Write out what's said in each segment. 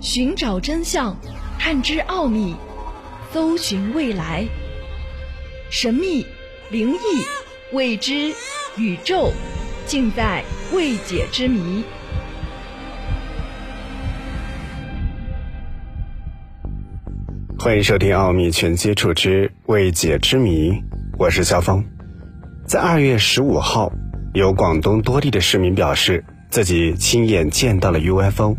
寻找真相，探知奥秘，搜寻未来。神秘、灵异、未知、宇宙，尽在未解之谜。欢迎收听《奥秘全接触之未解之谜》，我是肖峰。在二月十五号，有广东多地的市民表示自己亲眼见到了 UFO。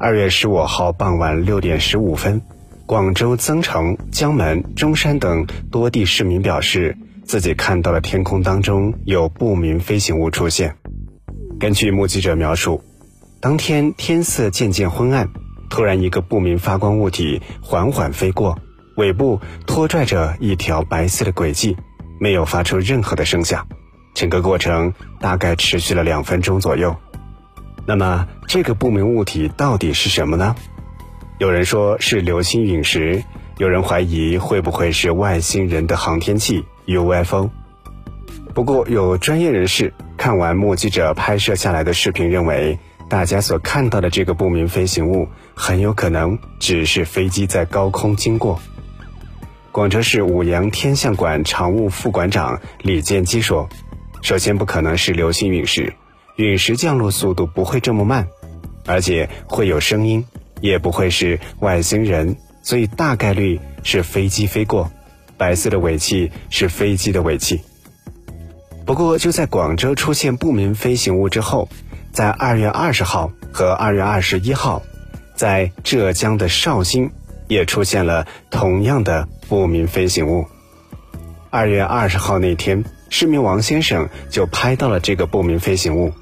二月十五号傍晚六点十五分，广州增城、江门、中山等多地市民表示自己看到了天空当中有不明飞行物出现。根据目击者描述，当天天色渐渐昏暗。突然，一个不明发光物体缓缓飞过，尾部拖拽着一条白色的轨迹，没有发出任何的声响。整个过程大概持续了两分钟左右。那么，这个不明物体到底是什么呢？有人说是流星陨石，有人怀疑会不会是外星人的航天器 UFO。不过，有专业人士看完目击者拍摄下来的视频，认为。大家所看到的这个不明飞行物，很有可能只是飞机在高空经过。广州市五羊天象馆常务副馆长李建基说：“首先不可能是流星陨石，陨石降落速度不会这么慢，而且会有声音，也不会是外星人，所以大概率是飞机飞过，白色的尾气是飞机的尾气。不过就在广州出现不明飞行物之后。”在二月二十号和二月二十一号，在浙江的绍兴也出现了同样的不明飞行物。二月二十号那天，市民王先生就拍到了这个不明飞行物。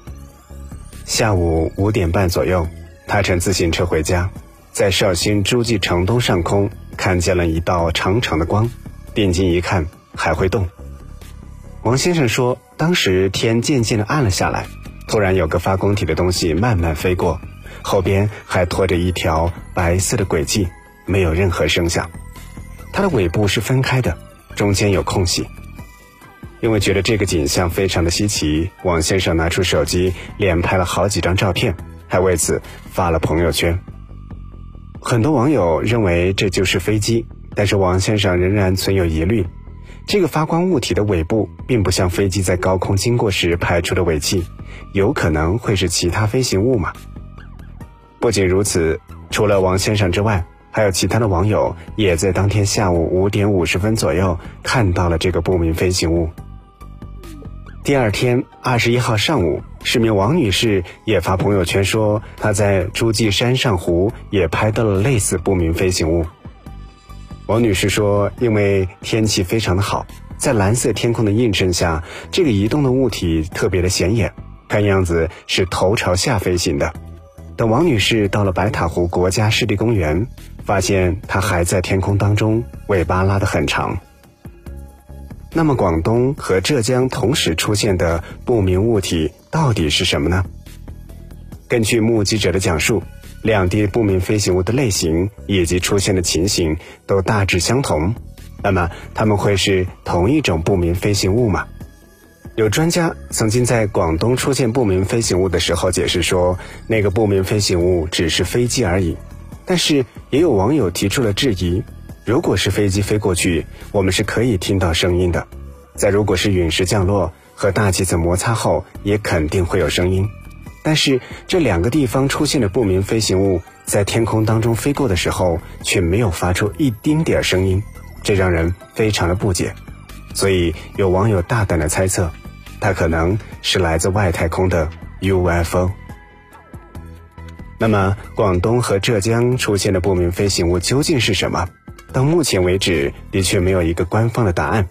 下午五点半左右，他乘自行车回家，在绍兴诸暨城东上空看见了一道长长的光，定睛一看还会动。王先生说，当时天渐渐的暗了下来。突然有个发光体的东西慢慢飞过，后边还拖着一条白色的轨迹，没有任何声响。它的尾部是分开的，中间有空隙。因为觉得这个景象非常的稀奇，王先生拿出手机连拍了好几张照片，还为此发了朋友圈。很多网友认为这就是飞机，但是王先生仍然存有疑虑。这个发光物体的尾部并不像飞机在高空经过时排出的尾气，有可能会是其他飞行物吗？不仅如此，除了王先生之外，还有其他的网友也在当天下午五点五十分左右看到了这个不明飞行物。第二天二十一号上午，市民王女士也发朋友圈说，她在诸暨山上湖也拍到了类似不明飞行物。王女士说：“因为天气非常的好，在蓝色天空的映衬下，这个移动的物体特别的显眼，看样子是头朝下飞行的。等王女士到了白塔湖国家湿地公园，发现它还在天空当中，尾巴拉得很长。那么，广东和浙江同时出现的不明物体到底是什么呢？根据目击者的讲述。”两地不明飞行物的类型以及出现的情形都大致相同，那么他们会是同一种不明飞行物吗？有专家曾经在广东出现不明飞行物的时候解释说，那个不明飞行物只是飞机而已。但是也有网友提出了质疑：如果是飞机飞过去，我们是可以听到声音的；再如果是陨石降落和大气层摩擦后，也肯定会有声音。但是这两个地方出现的不明飞行物在天空当中飞过的时候，却没有发出一丁点声音，这让人非常的不解。所以有网友大胆的猜测，它可能是来自外太空的 UFO。那么广东和浙江出现的不明飞行物究竟是什么？到目前为止的确没有一个官方的答案。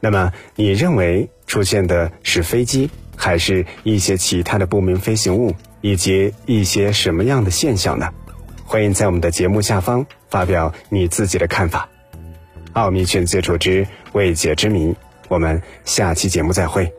那么你认为出现的是飞机？还是一些其他的不明飞行物，以及一些什么样的现象呢？欢迎在我们的节目下方发表你自己的看法。奥秘全接触之未解之谜，我们下期节目再会。